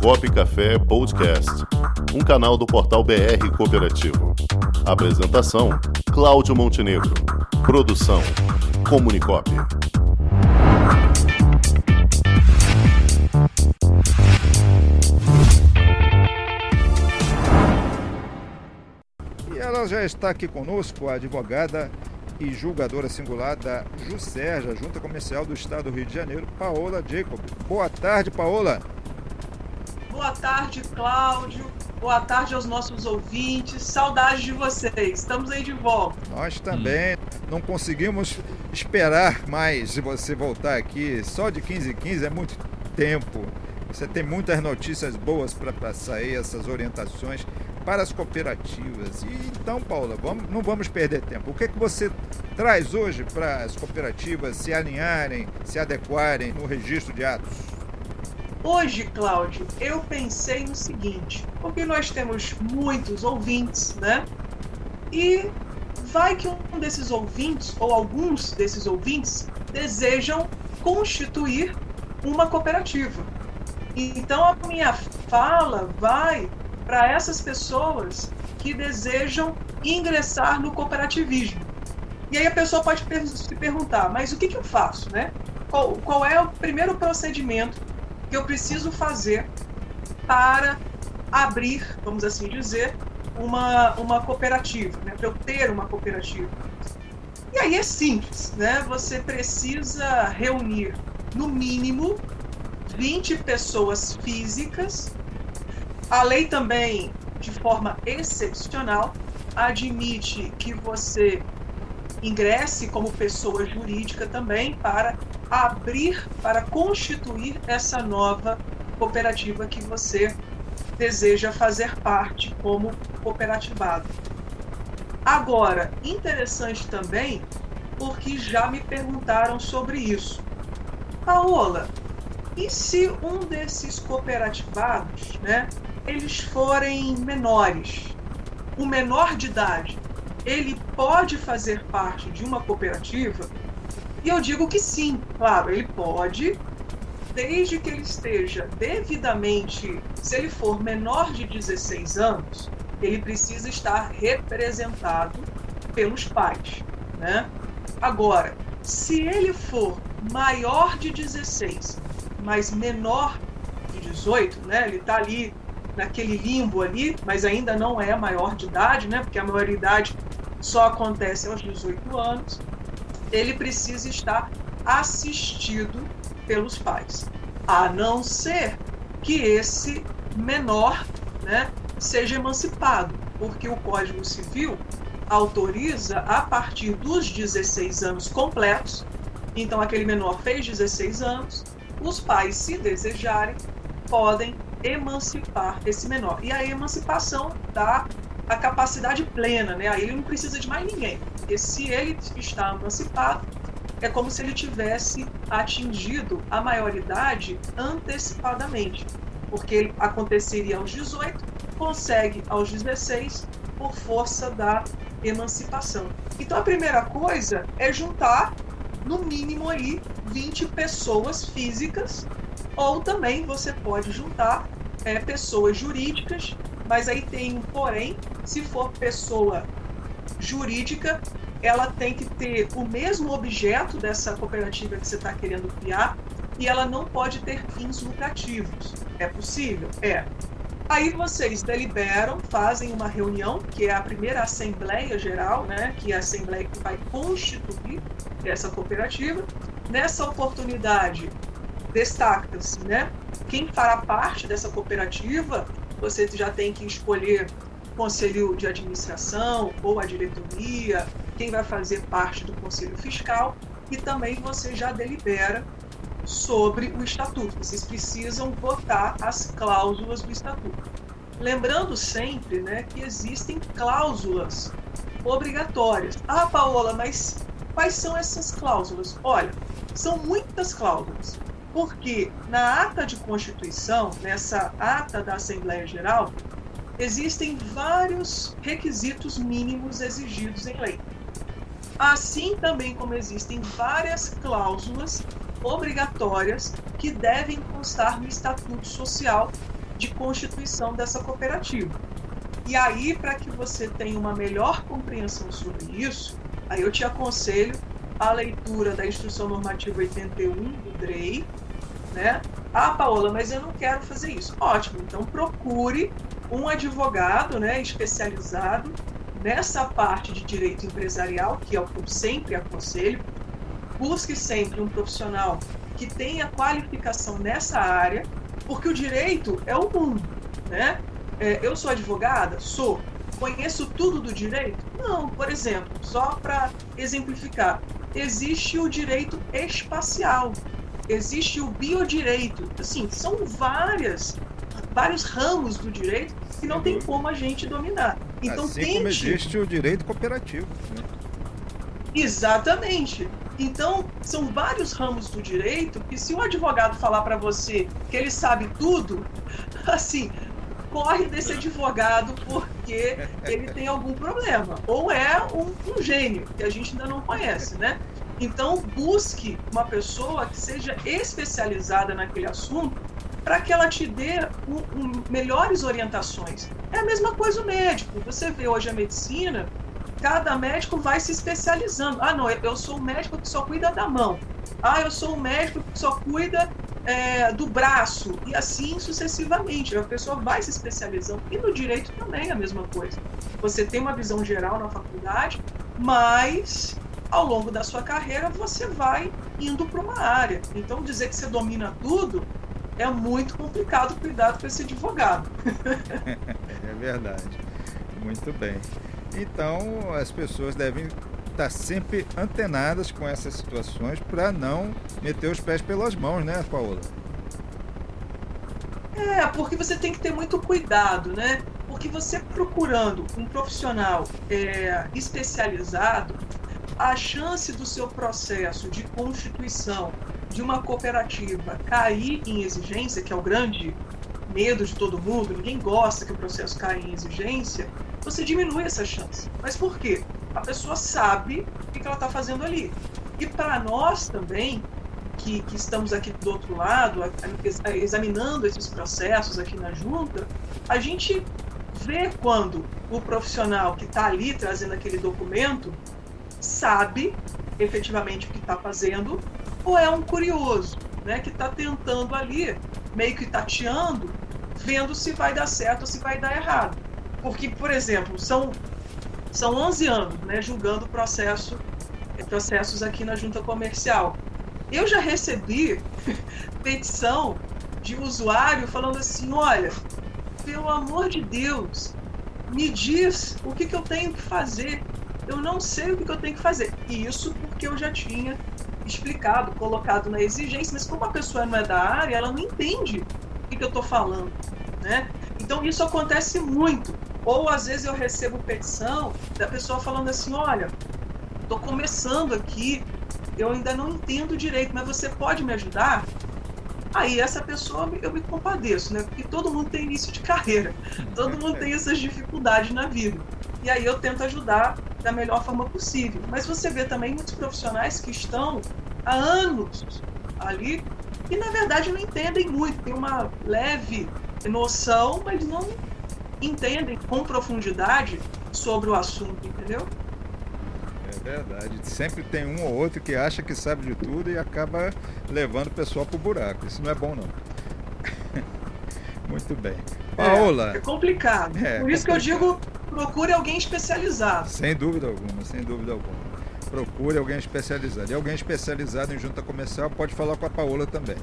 Comunicop Café Podcast, um canal do portal BR Cooperativo. Apresentação: Cláudio Montenegro. Produção: Comunicop. E ela já está aqui conosco, a advogada e julgadora singular da JUSERJA, Junta Comercial do Estado do Rio de Janeiro, Paola Jacob. Boa tarde, Paola. Boa tarde, Cláudio. Boa tarde aos nossos ouvintes. Saudade de vocês. Estamos aí de volta. Nós também não conseguimos esperar mais de você voltar aqui. Só de 15 em 15 é muito tempo. Você tem muitas notícias boas para aí, essas orientações para as cooperativas. E, então, Paula, vamos, não vamos perder tempo. O que, é que você traz hoje para as cooperativas se alinharem, se adequarem no registro de atos? Hoje, Cláudio, eu pensei no seguinte, porque nós temos muitos ouvintes, né? E vai que um desses ouvintes, ou alguns desses ouvintes, desejam constituir uma cooperativa. Então a minha fala vai para essas pessoas que desejam ingressar no cooperativismo. E aí a pessoa pode se perguntar, mas o que, que eu faço, né? Qual, qual é o primeiro procedimento que eu preciso fazer para abrir, vamos assim dizer, uma, uma cooperativa, né? para eu ter uma cooperativa. E aí é simples, né? Você precisa reunir, no mínimo, 20 pessoas físicas a lei também, de forma excepcional, admite que você ingresse como pessoa jurídica também para abrir, para constituir essa nova cooperativa que você deseja fazer parte como cooperativado. Agora, interessante também, porque já me perguntaram sobre isso. Paola, e se um desses cooperativados, né, eles forem menores, o menor de idade, ele pode fazer parte de uma cooperativa? E eu digo que sim, claro, ele pode, desde que ele esteja devidamente, se ele for menor de 16 anos, ele precisa estar representado pelos pais, né? Agora, se ele for maior de 16, mas menor de 18, né? Ele está ali naquele limbo ali, mas ainda não é maior de idade, né? Porque a maioridade só acontece aos 18 anos. Ele precisa estar assistido pelos pais, a não ser que esse menor, né, seja emancipado, porque o Código Civil autoriza a partir dos 16 anos completos. Então aquele menor fez 16 anos, os pais, se desejarem, podem emancipar esse menor. E a emancipação dá a capacidade plena, né? Aí ele não precisa de mais ninguém. Porque se ele está emancipado, é como se ele tivesse atingido a maioridade antecipadamente. Porque ele aconteceria aos 18, consegue aos 16 por força da emancipação. Então a primeira coisa é juntar no mínimo aí 20 pessoas físicas ou também você pode juntar é, pessoas jurídicas, mas aí tem um porém, se for pessoa jurídica, ela tem que ter o mesmo objeto dessa cooperativa que você está querendo criar e ela não pode ter fins lucrativos. É possível? É. Aí vocês deliberam, fazem uma reunião, que é a primeira Assembleia Geral, né, que é a Assembleia que vai constituir essa cooperativa. Nessa oportunidade, destaca-se, né? Quem fará parte dessa cooperativa, você já tem que escolher conselho de administração ou a diretoria, quem vai fazer parte do conselho fiscal e também você já delibera sobre o estatuto. Vocês precisam votar as cláusulas do estatuto. Lembrando sempre, né, que existem cláusulas obrigatórias. Ah, Paola, mas quais são essas cláusulas? Olha, são muitas cláusulas porque na ata de constituição, nessa ata da Assembleia Geral, existem vários requisitos mínimos exigidos em lei. Assim também como existem várias cláusulas obrigatórias que devem constar no estatuto social de constituição dessa cooperativa. E aí, para que você tenha uma melhor compreensão sobre isso, aí eu te aconselho a leitura da Instrução Normativa 81 do DREI, né? Ah, Paola, mas eu não quero fazer isso. Ótimo, então procure um advogado né, especializado nessa parte de direito empresarial, que é o que eu sempre aconselho. Busque sempre um profissional que tenha qualificação nessa área, porque o direito é o mundo, né? É, eu sou advogada? Sou. Conheço tudo do direito? Não. Por exemplo, só para exemplificar, existe o direito espacial, existe o biodireito. Assim, são várias, vários ramos do direito que não tem como a gente dominar. Então assim tente... como existe o direito cooperativo. Né? Exatamente. Então, são vários ramos do direito que se um advogado falar para você que ele sabe tudo, assim, corre desse advogado porque ele tem algum problema. Ou é um, um gênio, que a gente ainda não conhece, né? Então, busque uma pessoa que seja especializada naquele assunto para que ela te dê um, melhores orientações. É a mesma coisa o médico. Você vê hoje a medicina, cada médico vai se especializando. Ah, não, eu sou um médico que só cuida da mão. Ah, eu sou um médico que só cuida é, do braço. E assim sucessivamente. A pessoa vai se especializando. E no direito também é a mesma coisa. Você tem uma visão geral na faculdade, mas ao longo da sua carreira você vai indo para uma área. Então, dizer que você domina tudo é muito complicado. Cuidado com esse advogado. é verdade. Muito bem. Então, as pessoas devem estar sempre antenadas com essas situações para não meter os pés pelas mãos, né, Paola? É, porque você tem que ter muito cuidado, né? Porque você procurando um profissional é, especializado, a chance do seu processo de constituição de uma cooperativa cair em exigência, que é o grande medo de todo mundo, ninguém gosta que o processo caia em exigência, você diminui essa chance. Mas por quê? A pessoa sabe o que ela está fazendo ali. E para nós também, que, que, estamos aqui do outro lado, examinando esses processos aqui na junta, a gente vê quando o profissional que está ali trazendo aquele documento sabe efetivamente o que está fazendo ou é um curioso, né, que está tentando ali, meio que tateando, vendo se vai dar certo ou se vai dar errado. Porque, por exemplo, são, são 11 anos né, julgando processo, processos aqui na junta comercial. Eu já recebi petição de usuário falando assim, olha, pelo amor de Deus, me diz o que, que eu tenho que fazer eu não sei o que eu tenho que fazer. E isso porque eu já tinha explicado, colocado na exigência, mas como a pessoa não é da área, ela não entende o que, eu estou falando. Né? Então isso acontece muito. Ou às vezes eu recebo petição da pessoa falando assim, olha, estou começando aqui, eu ainda não entendo direito, mas você pode me ajudar? Aí essa pessoa eu me compadeço, né? Porque todo mundo tem início de carreira, todo mundo tem essas dificuldades na vida. E aí eu tento ajudar da melhor forma possível. Mas você vê também muitos profissionais que estão há anos ali e na verdade não entendem muito, tem uma leve noção, mas não entendem com profundidade sobre o assunto, entendeu? É verdade. Sempre tem um ou outro que acha que sabe de tudo e acaba levando o pessoal para o buraco. Isso não é bom, não. Muito bem. É, Paola. É, é complicado. É, Por isso complicado. que eu digo procure alguém especializado. Sem dúvida alguma, sem dúvida alguma. Procure alguém especializado. E alguém especializado em junta comercial pode falar com a Paola também.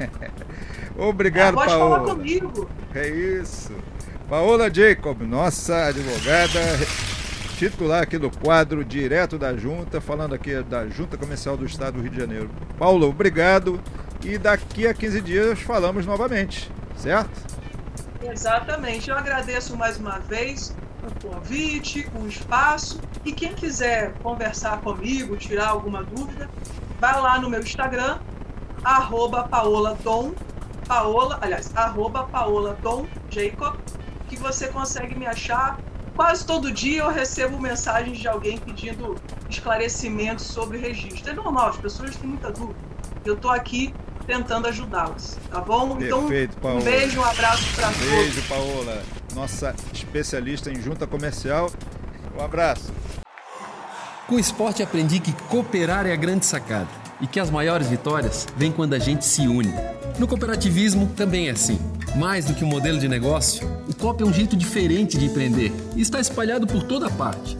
Obrigado, ah, pode Paola. Pode falar comigo. É isso. Paola Jacob, nossa advogada titular aqui do quadro Direto da Junta, falando aqui da Junta Comercial do Estado do Rio de Janeiro. Paulo, obrigado. E daqui a 15 dias falamos novamente, certo? Exatamente. Eu agradeço mais uma vez o convite, o espaço. E quem quiser conversar comigo, tirar alguma dúvida, vai lá no meu Instagram, arroba Paola aliás, arroba Jacob, que você consegue me achar. Quase todo dia eu recebo mensagens de alguém pedindo esclarecimentos sobre registro. É normal, as pessoas têm muita dúvida. Eu estou aqui tentando ajudá-los, tá bom? Perfeito, então, Paola. um beijo, um abraço para todos. Beijo, Paola, nossa especialista em junta comercial. Um abraço. Com o esporte aprendi que cooperar é a grande sacada e que as maiores vitórias vêm quando a gente se une. No cooperativismo também é assim. Mais do que um modelo de negócio, o COP é um jeito diferente de empreender e está espalhado por toda parte